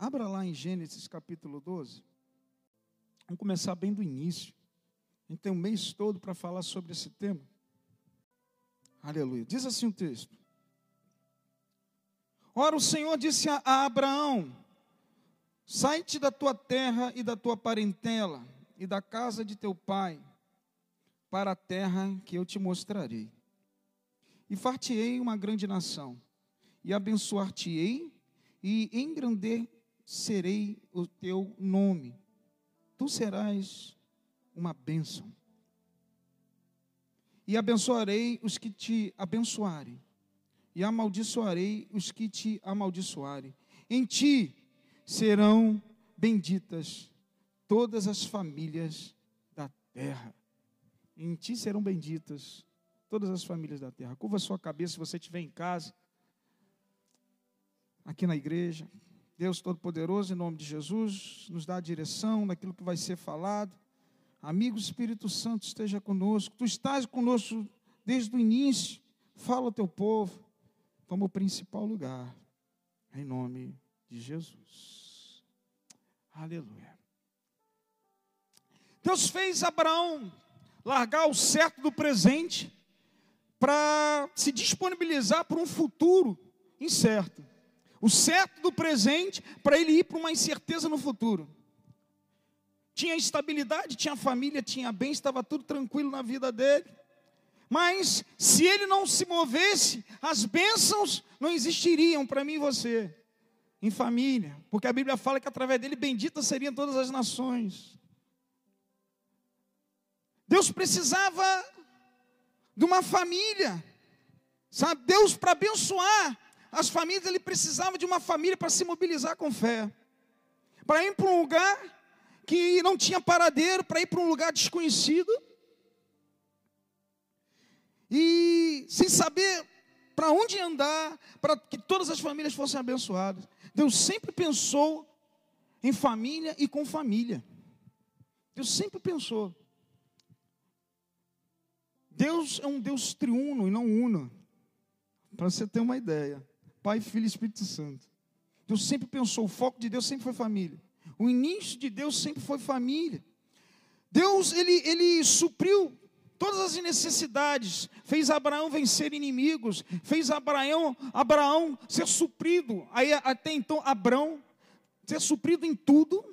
Abra lá em Gênesis capítulo 12. Vamos começar bem do início. A gente tem um mês todo para falar sobre esse tema. Aleluia. Diz assim o texto. Ora, o Senhor disse a Abraão: Sai-te da tua terra e da tua parentela e da casa de teu pai, para a terra que eu te mostrarei. E far-te-ei uma grande nação, e abençoar-te-ei, e engrandecerei o teu nome. Tu serás uma bênção. E abençoarei os que te abençoarem, e amaldiçoarei os que te amaldiçoarem. Em ti serão benditas todas as famílias da terra. Em ti serão benditas todas as famílias da terra. Curva sua cabeça se você estiver em casa, aqui na igreja. Deus Todo-Poderoso, em nome de Jesus, nos dá a direção naquilo que vai ser falado. Amigo Espírito Santo, esteja conosco. Tu estás conosco desde o início. Fala ao teu povo. Toma o principal lugar. Em nome de Jesus. Aleluia. Deus fez Abraão largar o certo do presente para se disponibilizar para um futuro incerto. O certo do presente para ele ir para uma incerteza no futuro. Tinha estabilidade, tinha família, tinha bem, estava tudo tranquilo na vida dele. Mas se ele não se movesse, as bênçãos não existiriam para mim e você, em família, porque a Bíblia fala que através dele benditas seriam todas as nações. Deus precisava de uma família, sabe? Deus, para abençoar as famílias, ele precisava de uma família para se mobilizar com fé, para ir para um lugar que não tinha paradeiro, para ir para um lugar desconhecido, e sem saber para onde andar, para que todas as famílias fossem abençoadas. Deus sempre pensou em família e com família. Deus sempre pensou. Deus é um Deus triuno e não uno. Para você ter uma ideia. Pai, Filho e Espírito Santo. Deus sempre pensou, o foco de Deus sempre foi família. O início de Deus sempre foi família. Deus, ele, ele supriu todas as necessidades, fez Abraão vencer inimigos, fez Abraão, Abraão ser suprido. Aí até então Abraão ser suprido em tudo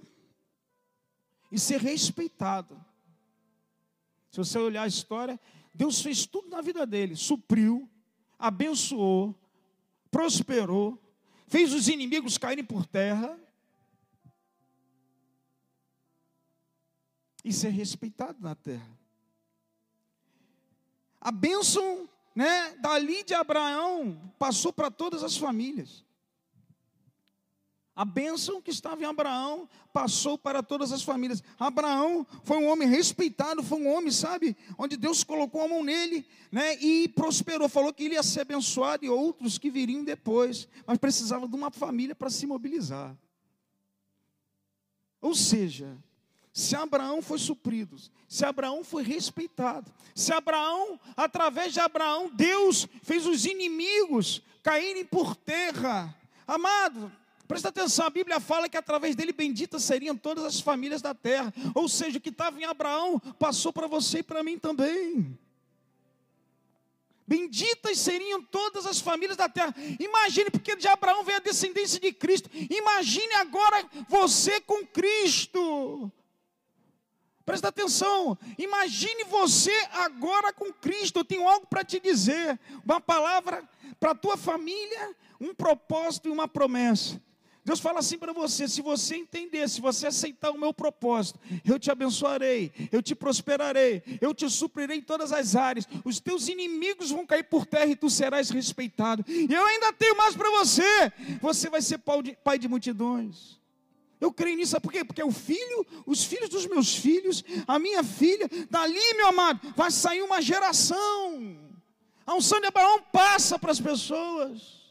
e ser respeitado. Se você olhar a história, Deus fez tudo na vida dele, supriu, abençoou, prosperou, fez os inimigos caírem por terra e ser respeitado na terra. A bênção, né, dali de Abraão passou para todas as famílias. A bênção que estava em Abraão passou para todas as famílias. Abraão foi um homem respeitado, foi um homem, sabe, onde Deus colocou a mão nele, né, e prosperou. Falou que ele ia ser abençoado e outros que viriam depois, mas precisava de uma família para se mobilizar. Ou seja, se Abraão foi suprido, se Abraão foi respeitado, se Abraão, através de Abraão, Deus fez os inimigos caírem por terra. Amado, Presta atenção, a Bíblia fala que através dele benditas seriam todas as famílias da terra. Ou seja, o que estava em Abraão passou para você e para mim também. Benditas seriam todas as famílias da terra. Imagine, porque de Abraão veio a descendência de Cristo. Imagine agora você com Cristo. Presta atenção, imagine você agora com Cristo. Eu tenho algo para te dizer, uma palavra para a tua família, um propósito e uma promessa. Deus fala assim para você: se você entender, se você aceitar o meu propósito, eu te abençoarei, eu te prosperarei, eu te suprirei em todas as áreas, os teus inimigos vão cair por terra e tu serás respeitado. E eu ainda tenho mais para você: você vai ser pai de multidões. Eu creio nisso, por quê? Porque o filho, os filhos dos meus filhos, a minha filha, dali, meu amado, vai sair uma geração. A unção de Abraão passa para as pessoas.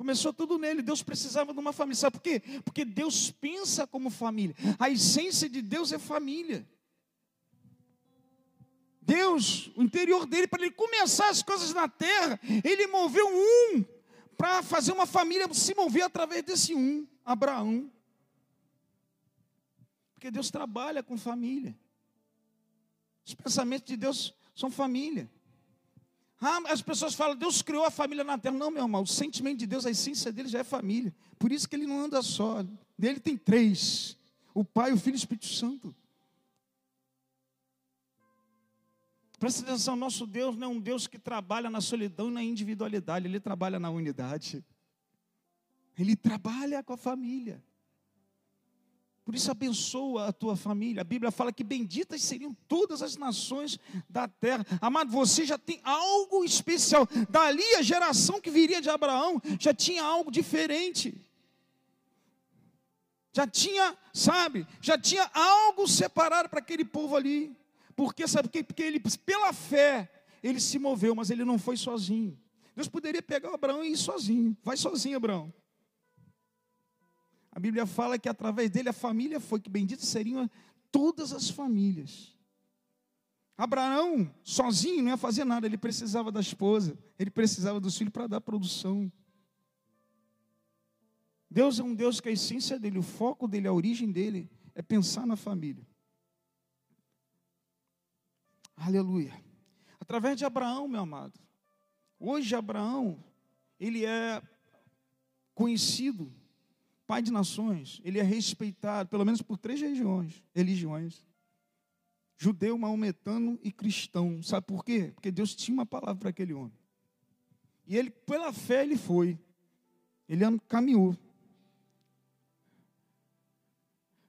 Começou tudo nele. Deus precisava de uma família. Sabe por quê? Porque Deus pensa como família. A essência de Deus é família. Deus, o interior dele, para ele começar as coisas na terra, ele moveu um para fazer uma família se mover através desse um, Abraão. Porque Deus trabalha com família. Os pensamentos de Deus são família. Ah, as pessoas falam, Deus criou a família na terra. Não, meu irmão, o sentimento de Deus, a essência dele já é família. Por isso que ele não anda só. Dele tem três: o Pai, o Filho e o Espírito Santo. Presta atenção, nosso Deus não é um Deus que trabalha na solidão e na individualidade, ele trabalha na unidade. Ele trabalha com a família. Por isso abençoa a tua família. A Bíblia fala que benditas seriam todas as nações da terra. Amado, você já tem algo especial. Dali a geração que viria de Abraão já tinha algo diferente. Já tinha, sabe, já tinha algo separado para aquele povo ali. Porque sabe que porque ele pela fé ele se moveu, mas ele não foi sozinho. Deus poderia pegar o Abraão e ir sozinho. Vai sozinho, Abraão. A Bíblia fala que através dele a família foi, que benditas seriam todas as famílias. Abraão, sozinho, não ia fazer nada, ele precisava da esposa, ele precisava dos filhos para dar produção. Deus é um Deus que a essência dele, o foco dele, a origem dele é pensar na família. Aleluia. Através de Abraão, meu amado. Hoje Abraão, ele é conhecido pai de nações, ele é respeitado, pelo menos por três religiões, religiões. Judeu, maometano e cristão. Sabe por quê? Porque Deus tinha uma palavra para aquele homem. E ele, pela fé, ele foi. Ele caminhou.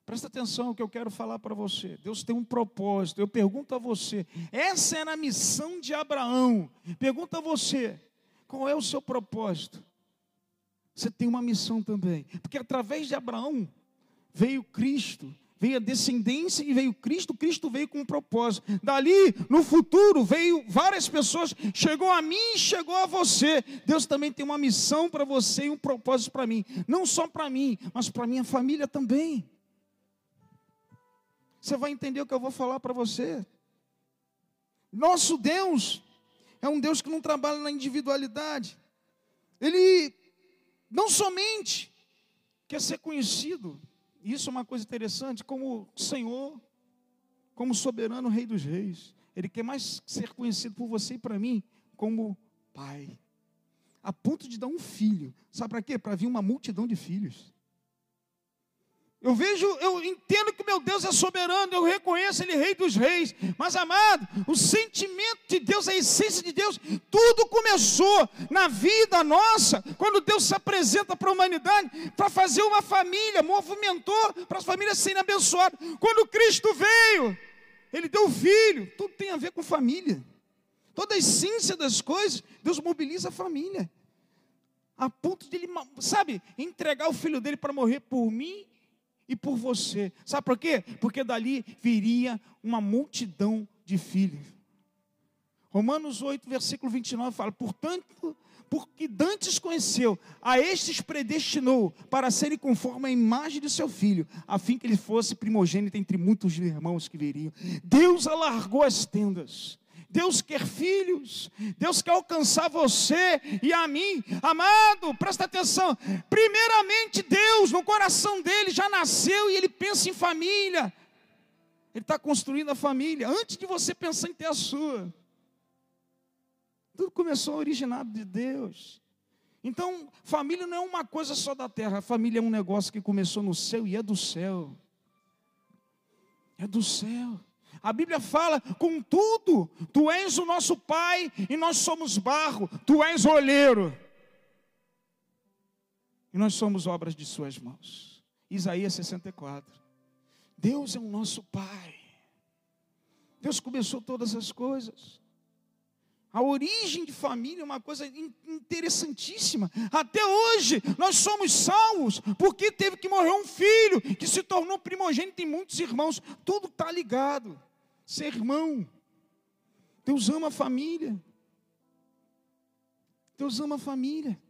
Presta atenção no que eu quero falar para você. Deus tem um propósito. Eu pergunto a você: essa era a missão de Abraão. Pergunta a você: qual é o seu propósito? Você tem uma missão também. Porque através de Abraão veio Cristo, veio a descendência e veio Cristo. Cristo veio com um propósito. Dali, no futuro, veio várias pessoas. Chegou a mim, chegou a você. Deus também tem uma missão para você e um propósito para mim. Não só para mim, mas para minha família também. Você vai entender o que eu vou falar para você. Nosso Deus é um Deus que não trabalha na individualidade. Ele não somente quer ser conhecido, isso é uma coisa interessante, como Senhor, como soberano Rei dos Reis. Ele quer mais ser conhecido por você e para mim como Pai. A ponto de dar um filho. Sabe para quê? Para vir uma multidão de filhos. Eu vejo, eu entendo que meu Deus é soberano, eu reconheço Ele Rei dos Reis, mas amado, o sentimento de Deus, a essência de Deus, tudo começou na vida nossa, quando Deus se apresenta para a humanidade para fazer uma família, movimentou para as famílias serem abençoadas. Quando Cristo veio, Ele deu o filho, tudo tem a ver com família, toda a essência das coisas, Deus mobiliza a família, a ponto de Ele, sabe, entregar o filho dele para morrer por mim e por você. Sabe por quê? Porque dali viria uma multidão de filhos. Romanos 8, versículo 29 fala: Portanto, porque dantes conheceu, a estes predestinou para serem conforme a imagem de seu filho, a fim que ele fosse primogênito entre muitos irmãos que viriam. Deus alargou as tendas Deus quer filhos, Deus quer alcançar você e a mim. Amado, presta atenção. Primeiramente, Deus, no coração dele, já nasceu e ele pensa em família. Ele está construindo a família antes de você pensar em ter a sua. Tudo começou originado de Deus. Então, família não é uma coisa só da terra, família é um negócio que começou no céu e é do céu. É do céu. A Bíblia fala: contudo, tu és o nosso Pai e nós somos barro, tu és olheiro. E nós somos obras de Suas mãos. Isaías 64. Deus é o nosso Pai. Deus começou todas as coisas. A origem de família é uma coisa interessantíssima. Até hoje nós somos salvos porque teve que morrer um filho que se tornou primogênito em muitos irmãos. Tudo está ligado ser irmão. Deus ama a família. Deus ama a família.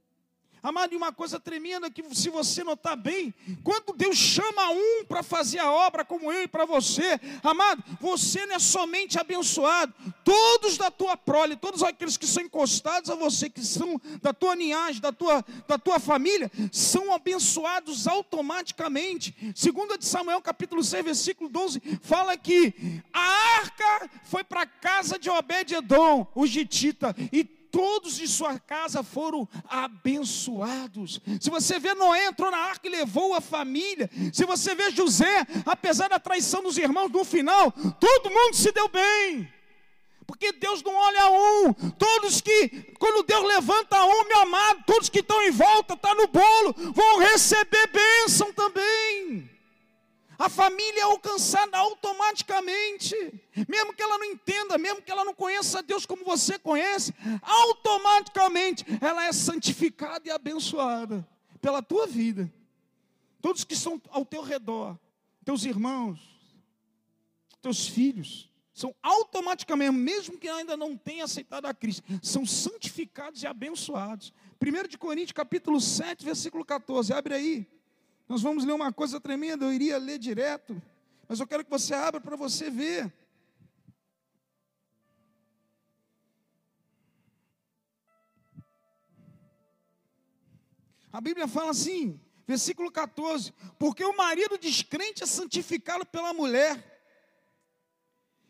Amado, e uma coisa tremenda que, se você notar bem, quando Deus chama um para fazer a obra, como eu e para você, amado, você não é somente abençoado, todos da tua prole, todos aqueles que são encostados a você, que são da tua linhagem, da tua, da tua família, são abençoados automaticamente. Segunda de Samuel, capítulo 6, versículo 12, fala que a arca foi para a casa de Obed-Edom, o Gitita, e todos de sua casa foram abençoados. Se você vê Noé entrou na arca e levou a família. Se você vê José, apesar da traição dos irmãos no final, todo mundo se deu bem. Porque Deus não olha um, todos que, quando Deus levanta um, meu amado, todos que estão em volta, está no bolo, vão receber bênção também. A família é alcançada automaticamente, mesmo que ela não entenda, mesmo que ela não conheça Deus como você conhece, automaticamente ela é santificada e abençoada pela tua vida. Todos que estão ao teu redor, teus irmãos, teus filhos, são automaticamente, mesmo que ainda não tenham aceitado a Cristo, são santificados e abençoados. 1 de Coríntios capítulo 7, versículo 14, abre aí. Nós vamos ler uma coisa tremenda, eu iria ler direto, mas eu quero que você abra para você ver. A Bíblia fala assim, versículo 14: Porque o marido descrente é santificado pela mulher,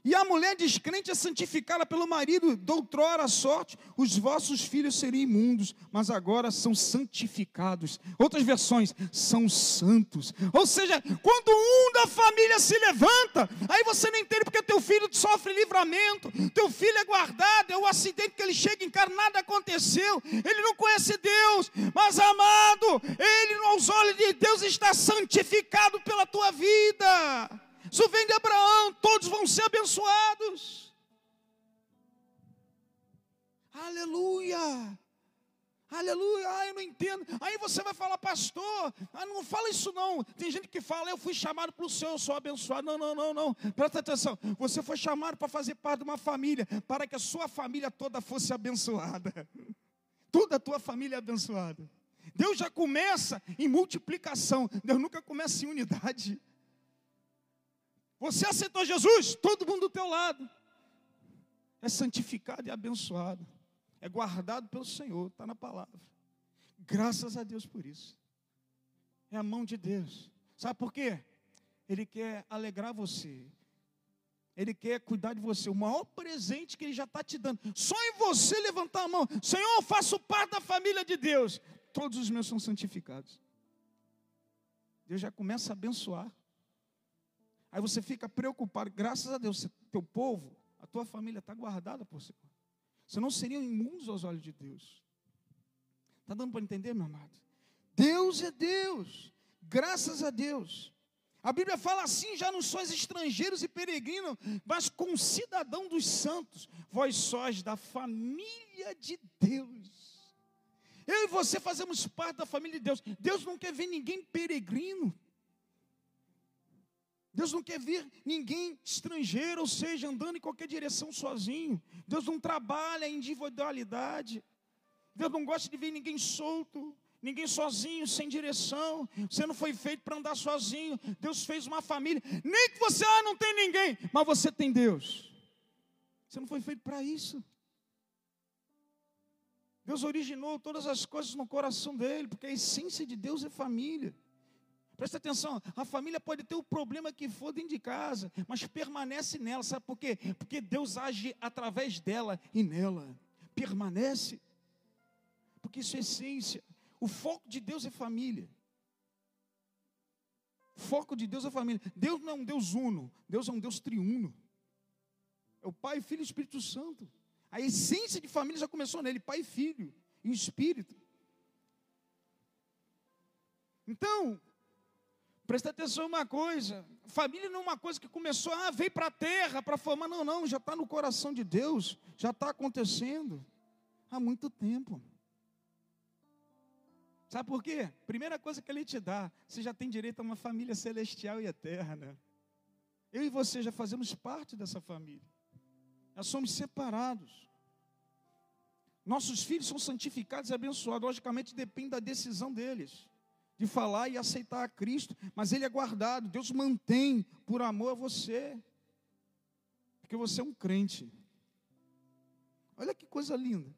e a mulher descrente é santificada pelo marido, doutrora a sorte, os vossos filhos seriam imundos, mas agora são santificados. Outras versões, são santos. Ou seja, quando um da família se levanta, aí você não entende porque teu filho sofre livramento, teu filho é guardado, é o acidente que ele chega em casa, nada aconteceu, ele não conhece Deus, mas amado, ele aos olhos de Deus está santificado pela tua vida. Isso vem de Abraão, todos vão ser abençoados. Aleluia. Aleluia, ah, eu não entendo. Aí você vai falar, pastor, ah, não fala isso não. Tem gente que fala, eu fui chamado para o Senhor, eu sou abençoado. Não, não, não, não. Presta atenção. Você foi chamado para fazer parte de uma família, para que a sua família toda fosse abençoada. Toda a tua família é abençoada. Deus já começa em multiplicação, Deus nunca começa em unidade. Você aceitou Jesus, todo mundo do teu lado. É santificado e abençoado. É guardado pelo Senhor, está na palavra. Graças a Deus por isso. É a mão de Deus. Sabe por quê? Ele quer alegrar você. Ele quer cuidar de você. O maior presente que Ele já está te dando. Só em você levantar a mão. Senhor, eu faço parte da família de Deus. Todos os meus são santificados. Deus já começa a abençoar. Aí você fica preocupado, graças a Deus, teu povo, a tua família está guardada por Senhor. Você não seriam imundos aos olhos de Deus. Está dando para entender, meu amado? Deus é Deus, graças a Deus. A Bíblia fala assim: já não sois estrangeiros e peregrinos, mas concidadão dos santos, vós sós da família de Deus. Eu e você fazemos parte da família de Deus. Deus não quer ver ninguém peregrino. Deus não quer ver ninguém estrangeiro, ou seja, andando em qualquer direção sozinho. Deus não trabalha em individualidade. Deus não gosta de ver ninguém solto, ninguém sozinho, sem direção. Você não foi feito para andar sozinho. Deus fez uma família. Nem que você ah, não tem ninguém, mas você tem Deus. Você não foi feito para isso. Deus originou todas as coisas no coração dele, porque a essência de Deus é família. Presta atenção, a família pode ter o problema que for dentro de casa, mas permanece nela, sabe por quê? Porque Deus age através dela e nela. Permanece. Porque isso é essência. O foco de Deus é família. O foco de Deus é família. Deus não é um Deus uno, Deus é um Deus triuno. É o Pai, Filho e Espírito Santo. A essência de família já começou nele, Pai e Filho e Espírito. Então, Presta atenção uma coisa: família não é uma coisa que começou, ah, veio para a terra para formar. Não, não, já está no coração de Deus, já está acontecendo há muito tempo. Sabe por quê? Primeira coisa que ele te dá, você já tem direito a uma família celestial e eterna. Eu e você já fazemos parte dessa família. Nós somos separados. Nossos filhos são santificados e abençoados, logicamente depende da decisão deles, de falar e aceitar a Cristo, mas ele é guardado, Deus mantém por amor a você, porque você é um crente. Olha que coisa linda.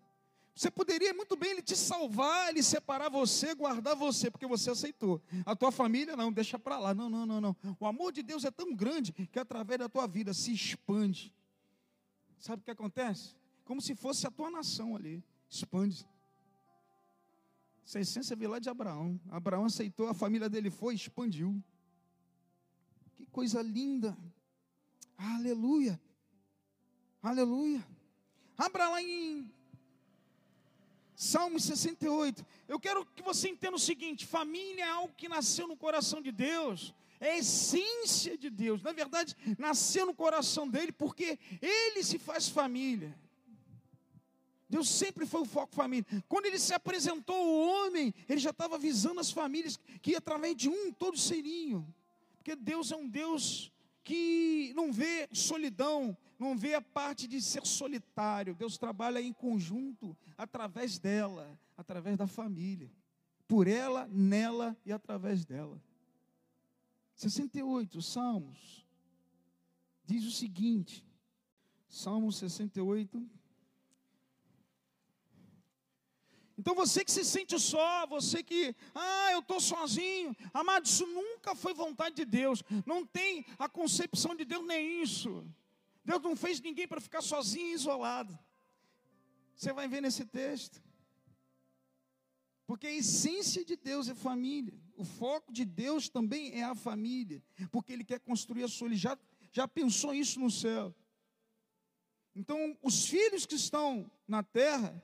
Você poderia muito bem ele te salvar, ele separar você, guardar você, porque você aceitou. A tua família não, deixa para lá. Não, não, não, não. O amor de Deus é tão grande que através da tua vida se expande. Sabe o que acontece? Como se fosse a tua nação ali. Expande. Essa essência veio lá de Abraão. Abraão aceitou, a família dele foi, expandiu. Que coisa linda. Aleluia. Aleluia. Abra lá em Salmo 68. Eu quero que você entenda o seguinte: família é algo que nasceu no coração de Deus, é a essência de Deus. Na verdade, nasceu no coração dele porque ele se faz família. Deus sempre foi o foco família. Quando ele se apresentou ao homem, ele já estava visando as famílias que através de um todos seriam. Porque Deus é um Deus que não vê solidão, não vê a parte de ser solitário. Deus trabalha em conjunto, através dela, através da família. Por ela, nela e através dela. 68, Salmos. Diz o seguinte: Salmo 68. Então você que se sente só, você que, ah, eu estou sozinho, amado, isso nunca foi vontade de Deus, não tem a concepção de Deus nem isso. Deus não fez ninguém para ficar sozinho e isolado. Você vai ver nesse texto. Porque a essência de Deus é família. O foco de Deus também é a família. Porque Ele quer construir a sua. Ele já, já pensou isso no céu. Então, os filhos que estão na terra,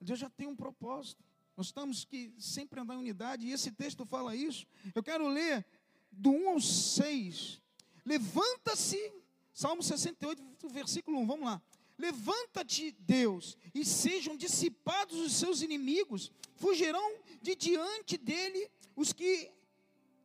Deus já tem um propósito. Nós estamos que sempre andar em unidade, e esse texto fala isso. Eu quero ler do 1 ao 6. Levanta-se, Salmo 68, versículo 1, vamos lá. Levanta-te, Deus, e sejam dissipados os seus inimigos, fugirão de diante dele os que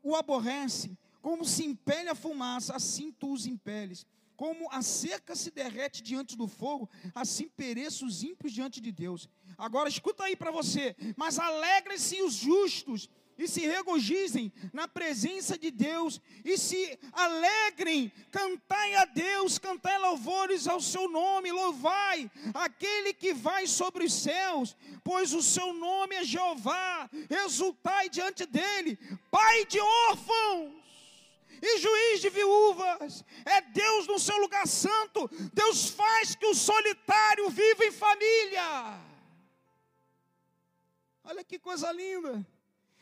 o aborrecem. Como se impele a fumaça, assim tu os impeles. Como a cerca se derrete diante do fogo, assim pereçam os ímpios diante de Deus. Agora escuta aí para você. Mas alegrem-se os justos e se regozijem na presença de Deus e se alegrem, cantai a Deus, cantai louvores ao seu nome, louvai aquele que vai sobre os céus, pois o seu nome é Jeová, exultai diante dele, Pai de órfãos e juiz de viúvas, Deus no seu lugar santo, Deus faz que o solitário viva em família. Olha que coisa linda.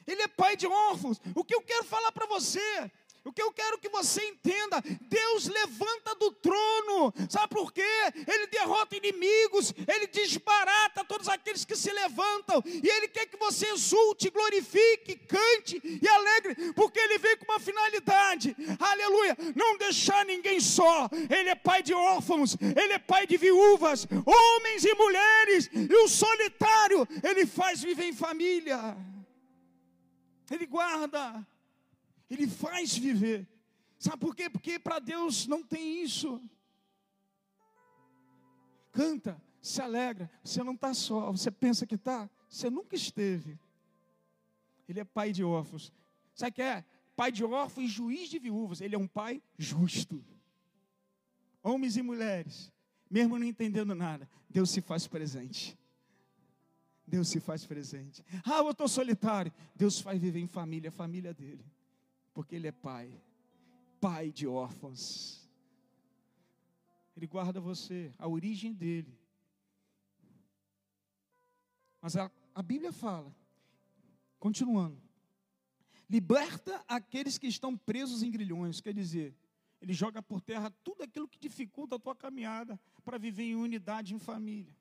Ele é pai de órfãos. O que eu quero falar para você o que eu quero que você entenda, Deus levanta do trono, sabe por quê? Ele derrota inimigos, ele desbarata todos aqueles que se levantam, e ele quer que você exulte, glorifique, cante e alegre, porque ele veio com uma finalidade, aleluia, não deixar ninguém só, ele é pai de órfãos, ele é pai de viúvas, homens e mulheres, e o solitário, ele faz viver em família, ele guarda, ele faz viver. Sabe por quê? Porque para Deus não tem isso. Canta, se alegra. Você não está só. Você pensa que está? Você nunca esteve. Ele é pai de órfãos. Sabe o que é? Pai de órfãos e juiz de viúvas. Ele é um pai justo. Homens e mulheres, mesmo não entendendo nada, Deus se faz presente. Deus se faz presente. Ah, eu estou solitário. Deus faz viver em família, a família dele porque Ele é Pai, Pai de órfãos. Ele guarda você, a origem dele. Mas a, a Bíblia fala, continuando, liberta aqueles que estão presos em grilhões, quer dizer, ele joga por terra tudo aquilo que dificulta a tua caminhada para viver em unidade, em família.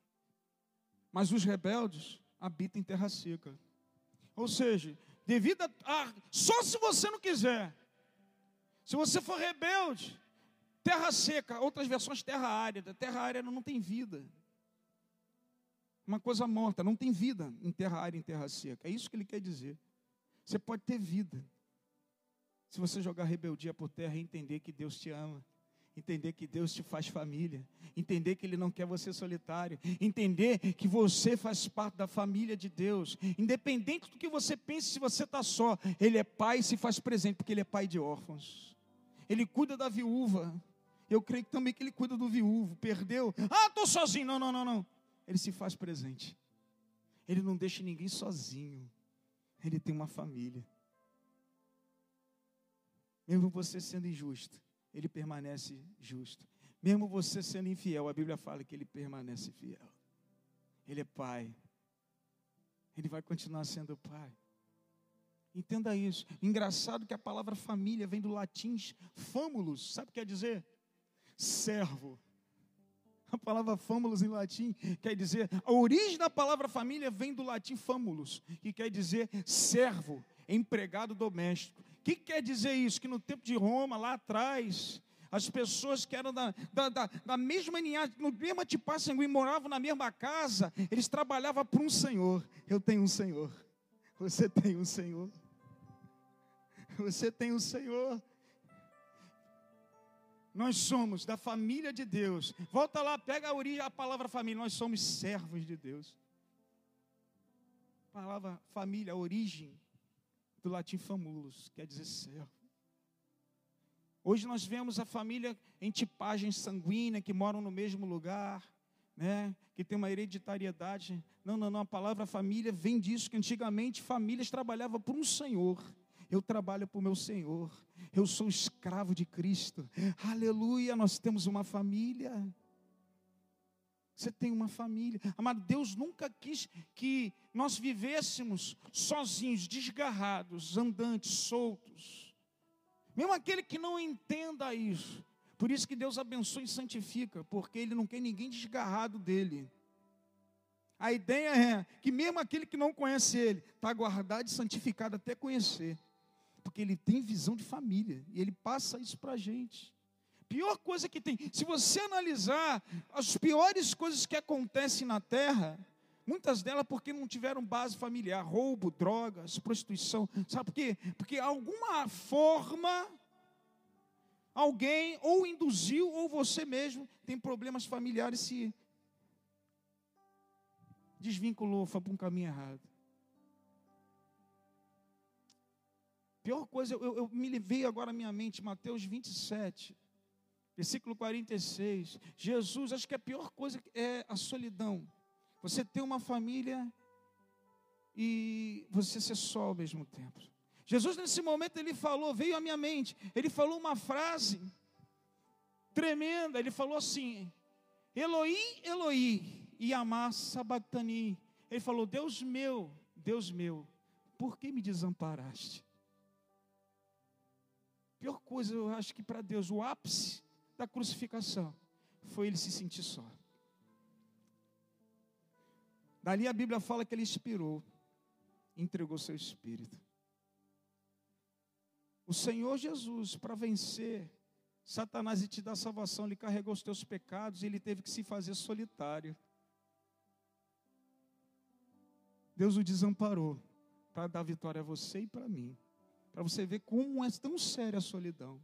Mas os rebeldes habitam em terra seca. Ou seja, devido a, só se você não quiser. Se você for rebelde, terra seca, outras versões terra árida. Terra árida não tem vida. Uma coisa morta, não tem vida em terra árida, em terra seca. É isso que ele quer dizer. Você pode ter vida. Se você jogar rebeldia por terra e entender que Deus te ama Entender que Deus te faz família, entender que Ele não quer você solitário, entender que você faz parte da família de Deus, independente do que você pense, se você está só, Ele é pai e se faz presente, porque Ele é pai de órfãos, Ele cuida da viúva, eu creio também que Ele cuida do viúvo, perdeu, ah, estou sozinho, não, não, não, não, Ele se faz presente, Ele não deixa ninguém sozinho, Ele tem uma família, mesmo você sendo injusto, ele permanece justo. Mesmo você sendo infiel, a Bíblia fala que ele permanece fiel. Ele é pai. Ele vai continuar sendo pai. Entenda isso. Engraçado que a palavra família vem do latim famulus. Sabe o que quer dizer? Servo. A palavra famulus em latim quer dizer, a origem da palavra família vem do latim famulus, que quer dizer servo, empregado doméstico. O que quer dizer isso? Que no tempo de Roma, lá atrás, as pessoas que eram da, da, da, da mesma linhagem, no mesmo tipo sanguíneo, moravam na mesma casa, eles trabalhavam para um Senhor. Eu tenho um Senhor. Você tem um Senhor. Você tem um Senhor. Nós somos da família de Deus. Volta lá, pega a origem, a palavra família. Nós somos servos de Deus. A palavra família, origem do latim famulus, quer dizer servo. Hoje nós vemos a família em tipagem sanguínea, que moram no mesmo lugar, né? que tem uma hereditariedade. Não, não, não, a palavra família vem disso, que antigamente famílias trabalhavam por um Senhor. Eu trabalho para o meu Senhor. Eu sou escravo de Cristo. Aleluia, nós temos uma família. Você tem uma família. Amado, Deus nunca quis que nós vivêssemos sozinhos, desgarrados, andantes, soltos. Mesmo aquele que não entenda isso. Por isso que Deus abençoa e santifica, porque Ele não quer ninguém desgarrado dele. A ideia é que mesmo aquele que não conhece Ele, está guardado e santificado até conhecer. Porque Ele tem visão de família, e Ele passa isso para a gente pior coisa que tem. Se você analisar as piores coisas que acontecem na terra, muitas delas porque não tiveram base familiar, roubo, drogas, prostituição. Sabe por quê? Porque alguma forma alguém ou induziu ou você mesmo tem problemas familiares se desvinculou, foi para um caminho errado. Pior coisa, eu, eu me veio agora à minha mente, Mateus 27. Versículo 46. Jesus, acho que a pior coisa é a solidão. Você ter uma família e você ser só ao mesmo tempo. Jesus, nesse momento, ele falou, veio à minha mente, ele falou uma frase tremenda. Ele falou assim: Eloí, Eloí, amar sabactani. Ele falou: Deus meu, Deus meu, por que me desamparaste? Pior coisa, eu acho que para Deus, o ápice da crucificação foi ele se sentir só. Dali a Bíblia fala que ele expirou, entregou seu espírito. O Senhor Jesus, para vencer Satanás e te dar salvação, ele carregou os teus pecados e ele teve que se fazer solitário. Deus o desamparou para dar vitória a você e para mim. Para você ver como é tão séria a solidão.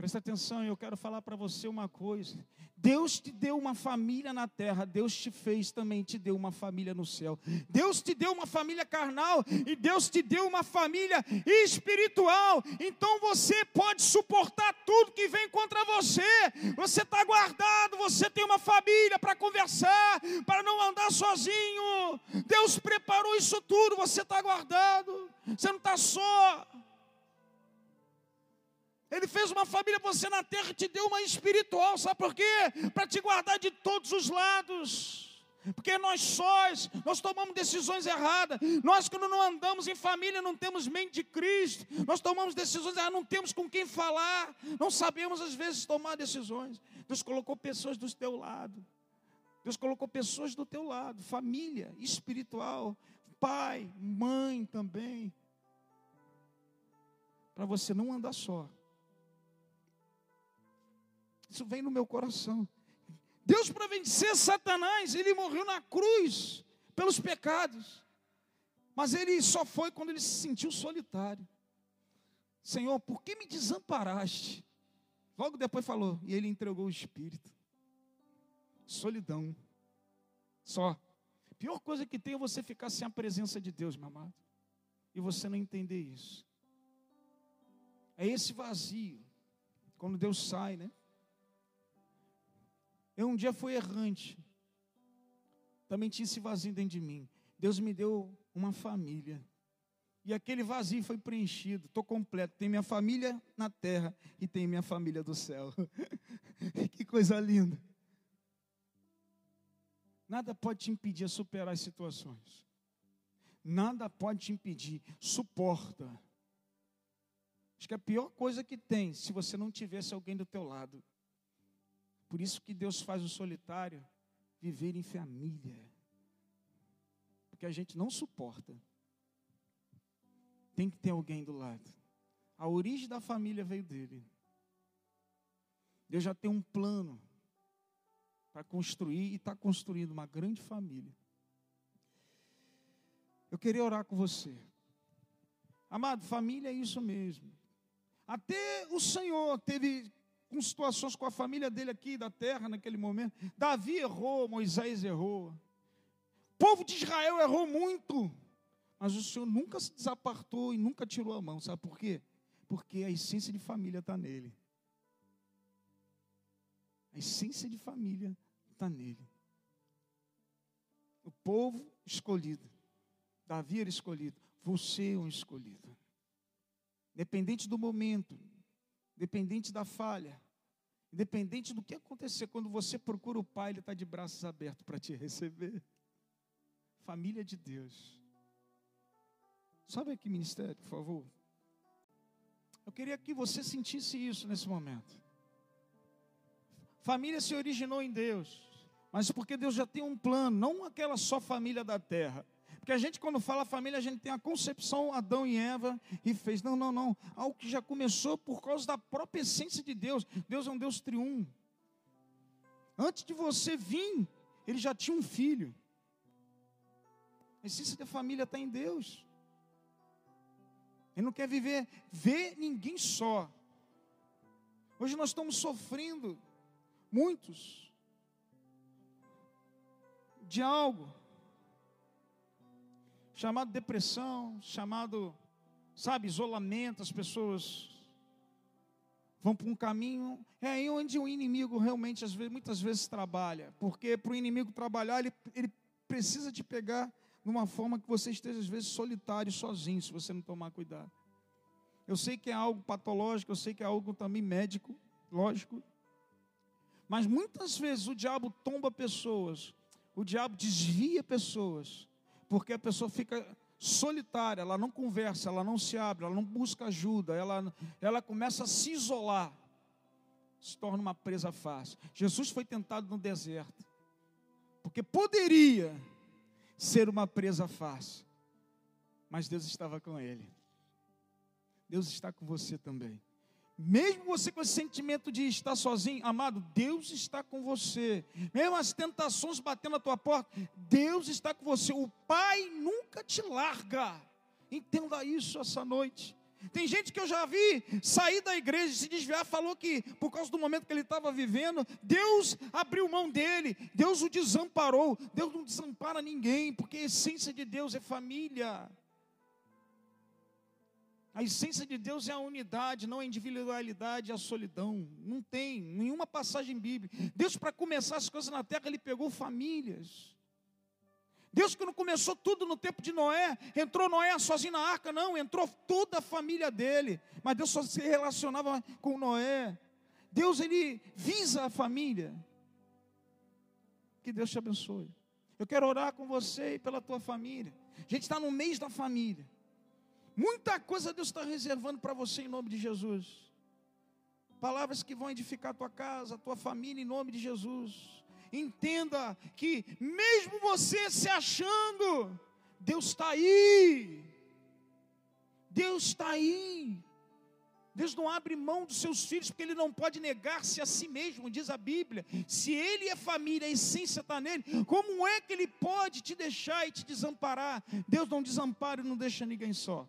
Presta atenção, eu quero falar para você uma coisa. Deus te deu uma família na terra, Deus te fez também, te deu uma família no céu. Deus te deu uma família carnal e Deus te deu uma família espiritual. Então você pode suportar tudo que vem contra você. Você está guardado, você tem uma família para conversar, para não andar sozinho. Deus preparou isso tudo, você está guardado, você não está só. Ele fez uma família, você na terra te deu uma espiritual, sabe por quê? Para te guardar de todos os lados. Porque nós sós, nós tomamos decisões erradas. Nós, quando não andamos em família, não temos mente de Cristo. Nós tomamos decisões erradas, não temos com quem falar. Não sabemos, às vezes, tomar decisões. Deus colocou pessoas do teu lado. Deus colocou pessoas do teu lado. Família espiritual. Pai, mãe também. Para você não andar só. Isso vem no meu coração. Deus, para vencer Satanás, ele morreu na cruz pelos pecados. Mas ele só foi quando ele se sentiu solitário. Senhor, por que me desamparaste? Logo depois falou, e ele entregou o espírito. Solidão. Só. Pior coisa que tem é você ficar sem a presença de Deus, meu amado. E você não entender isso. É esse vazio. Quando Deus sai, né? Eu um dia fui errante. Também tinha esse vazio dentro de mim. Deus me deu uma família. E aquele vazio foi preenchido. Estou completo. Tem minha família na terra e tem minha família do céu. que coisa linda. Nada pode te impedir a superar as situações. Nada pode te impedir. Suporta. Acho que a pior coisa que tem, se você não tivesse alguém do teu lado. Por isso que Deus faz o solitário viver em família. Porque a gente não suporta. Tem que ter alguém do lado. A origem da família veio dele. Deus já tem um plano para construir e está construindo uma grande família. Eu queria orar com você. Amado, família é isso mesmo. Até o Senhor teve com situações com a família dele aqui da terra naquele momento. Davi errou, Moisés errou. O povo de Israel errou muito. Mas o Senhor nunca se desapartou e nunca tirou a mão. Sabe por quê? Porque a essência de família está nele. A essência de família está nele. O povo escolhido. Davi era escolhido. Você é um escolhido. Independente do momento, independente da falha, independente do que acontecer, quando você procura o Pai, Ele está de braços abertos para te receber. Família de Deus. Sobe aqui, ministério, por favor. Eu queria que você sentisse isso nesse momento. Família se originou em Deus, mas porque Deus já tem um plano, não aquela só família da terra. Porque a gente, quando fala família, a gente tem a concepção Adão e Eva e fez. Não, não, não. Algo que já começou por causa da própria essência de Deus. Deus é um Deus triunfo. Antes de você vir, ele já tinha um filho. A essência da família está em Deus. Ele não quer viver, ver ninguém só. Hoje nós estamos sofrendo muitos, de algo chamado depressão, chamado, sabe, isolamento, as pessoas vão para um caminho, é aí onde o inimigo realmente, às vezes, muitas vezes, trabalha, porque para o inimigo trabalhar, ele, ele precisa te pegar numa forma que você esteja, às vezes, solitário, sozinho, se você não tomar cuidado. Eu sei que é algo patológico, eu sei que é algo também médico, lógico, mas muitas vezes o diabo tomba pessoas, o diabo desvia pessoas, porque a pessoa fica solitária, ela não conversa, ela não se abre, ela não busca ajuda, ela, ela começa a se isolar, se torna uma presa fácil. Jesus foi tentado no deserto, porque poderia ser uma presa fácil, mas Deus estava com ele. Deus está com você também. Mesmo você com esse sentimento de estar sozinho, amado, Deus está com você. Mesmo as tentações batendo na tua porta, Deus está com você. O Pai nunca te larga. Entenda isso essa noite. Tem gente que eu já vi sair da igreja, se desviar, falou que por causa do momento que ele estava vivendo, Deus abriu mão dele, Deus o desamparou. Deus não desampara ninguém, porque a essência de Deus é família. A essência de Deus é a unidade, não a individualidade, a solidão. Não tem nenhuma passagem bíblica. Deus, para começar as coisas na terra, Ele pegou famílias. Deus, que não começou tudo no tempo de Noé, entrou Noé sozinho na arca, não, entrou toda a família dele. Mas Deus só se relacionava com Noé. Deus, Ele visa a família. Que Deus te abençoe. Eu quero orar com você e pela tua família. A gente está no mês da família. Muita coisa Deus está reservando para você em nome de Jesus. Palavras que vão edificar a tua casa, a tua família em nome de Jesus. Entenda que, mesmo você se achando, Deus está aí. Deus está aí. Deus não abre mão dos seus filhos, porque Ele não pode negar-se a si mesmo, diz a Bíblia. Se Ele é família, a essência está nele, como é que Ele pode te deixar e te desamparar? Deus não desampara e não deixa ninguém só.